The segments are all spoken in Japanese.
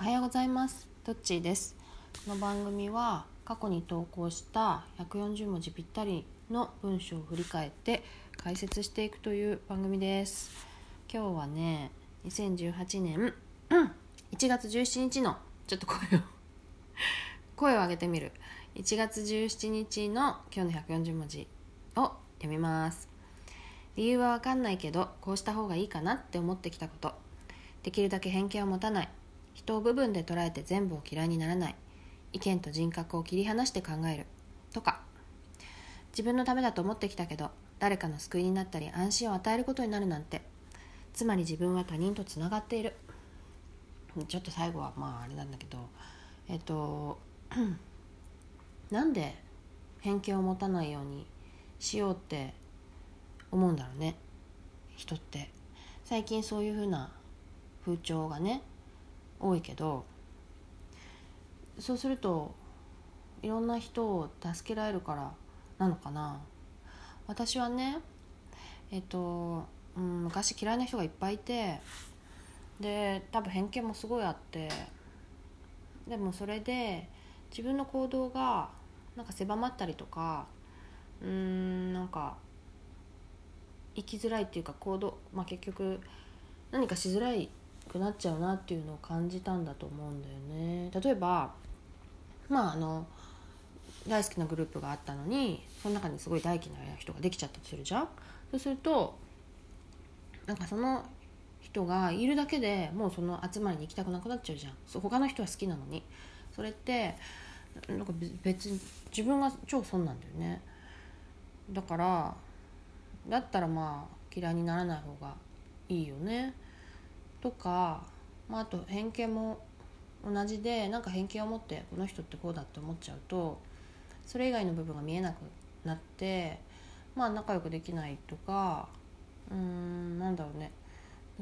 おはようございます。トッチーです。この番組は過去に投稿した140文字ぴったりの文章を振り返って解説していくという番組です。今日はね2018年1月17日のちょっと声を声を上げてみる。1月17日の今日の140文字を読みます。理由は分かんないけどこうした方がいいかなって思ってきたこと。できるだけ偏見を持たない。人を部分で捉えて全部を嫌いにならない。意見と人格を切り離して考える。とか。自分のためだと思ってきたけど誰かの救いになったり安心を与えることになるなんて。つまり自分は他人とつながっている。ちょっと最後はまああれなんだけど。えっと なんで偏見を持たないようにしようって思うんだろうね。人って。最近そういう風な風潮がね多いけどそうするといろんな人を助けられるからなのかな。私はねえっと、うん、昔嫌いな人がいっぱいいてで多分偏見もすごいあってでもそれで自分の行動がなんか狭まったりとかうんなんか生きづらいっていうか行動、まあ、結局何かしづらいくなっちゃうなっていうのを感じたんだと思うんだよね。例えばまああの大好きなグループがあったのにその中にすごい大嫌いな人ができちゃったとするじゃん？そうするとなんかその人がいるだけでもうその集まりに行きたくなくなっちゃうじゃん。そう他の人は好きなのに。それってなんか別に自分が超損なんだよね。だからだったらまあ嫌いにならない方がいいよね。とか、まあ、あと偏見も同じでなんか偏見を持ってこの人ってこうだって思っちゃうとそれ以外の部分が見えなくなってまあ仲良くできないとかうーんなんだろうね。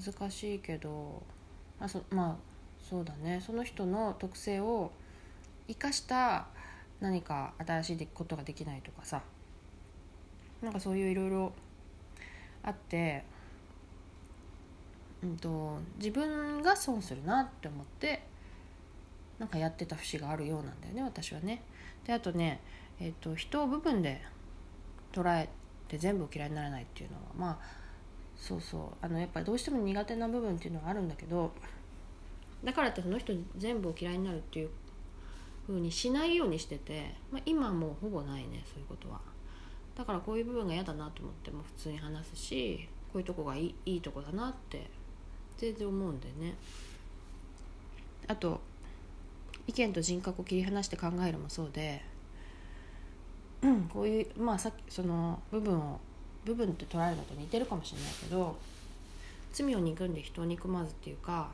難しいけどあそまあそうだね。その人の特性を生かした何か新しいことができないとかさ。なんかそういういろいろあってうんと、自分が損するなって思ってなんかやってた節があるようなんだよね私はね。であとね、えーと、人を部分で捉えて全部嫌いにならないっていうのはまあそうそうあのやっぱりどうしても苦手な部分っていうのはあるんだけどだからってその人全部を嫌いになるっていう風にしないようにしてて、まあ、今はもうほぼないねそういうことは。だからこういう部分が嫌だなと思っても普通に話すしこういうとこがいいいいとこだなって全然思うんでね。あと意見と人格を切り離して考えるもそうで、うん、こういうまあさっきその部分を部分って捉えるのと似てるかもしれないけど罪を憎んで人を憎まずっていうか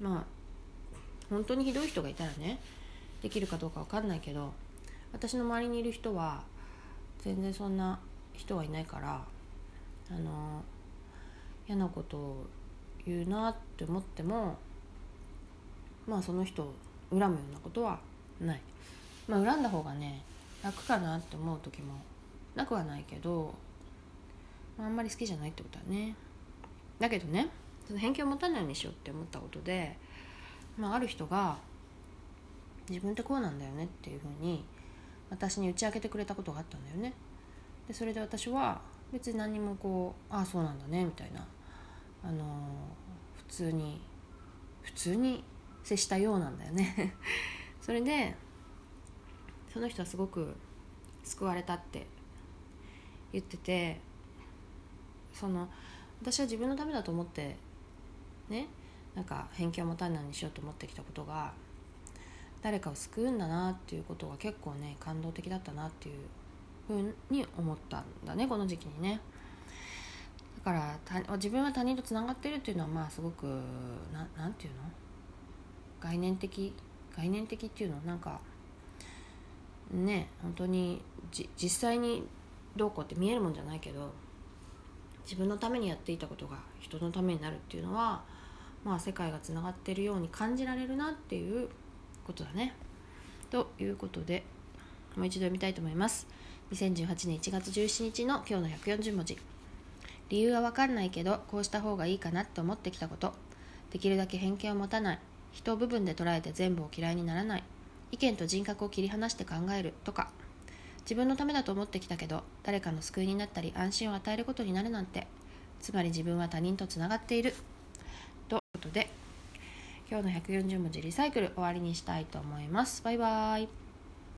まあ本当にひどい人がいたらねできるかどうか分かんないけど私の周りにいる人は全然そんな人はいないからあの嫌なことを言うなって思ってもまあその人を恨むようなことはない。まあ恨んだ方がね楽かなって思う時もなくはないけど、まあ、あんまり好きじゃないってことはね。だけどねその偏見を持たないようにしようって思ったことで、まあ、ある人が自分ってこうなんだよねっていうふうに私に打ち明けてくれたことがあったんだよね。でそれで私は別に何もこうああそうなんだねみたいな。あのー、普通に普通に接したようなんだよね。それでその人はすごく救われたって言っててその私は自分のためだと思ってねなんか偏見を持たないようにしようと思ってきたことが誰かを救うんだなっていうことが結構ね感動的だったなっていうふうに思ったんだねこの時期にねだから自分は他人とつながってるっていうのはまあすごくななんていうの？概念的概念的っていうの？なんかね本当にじ実際にどうこうって見えるもんじゃないけど自分のためにやっていたことが人のためになるっていうのはまあ世界がつながってるように感じられるなっていうことだね。ということでもう一度読みたいと思います。2018年1月17日の今日の140文字。理由はわかんないけどこうした方がいいかなって思ってきたこと。できるだけ偏見を持たない。人を部分で捉えて全部を嫌いにならない。意見と人格を切り離して考える。とか。自分のためだと思ってきたけど誰かの救いになったり安心を与えることになるなんて。つまり自分は他人とつながっている。ということで今日の140文字リサイクル終わりにしたいと思います。バイバーイ。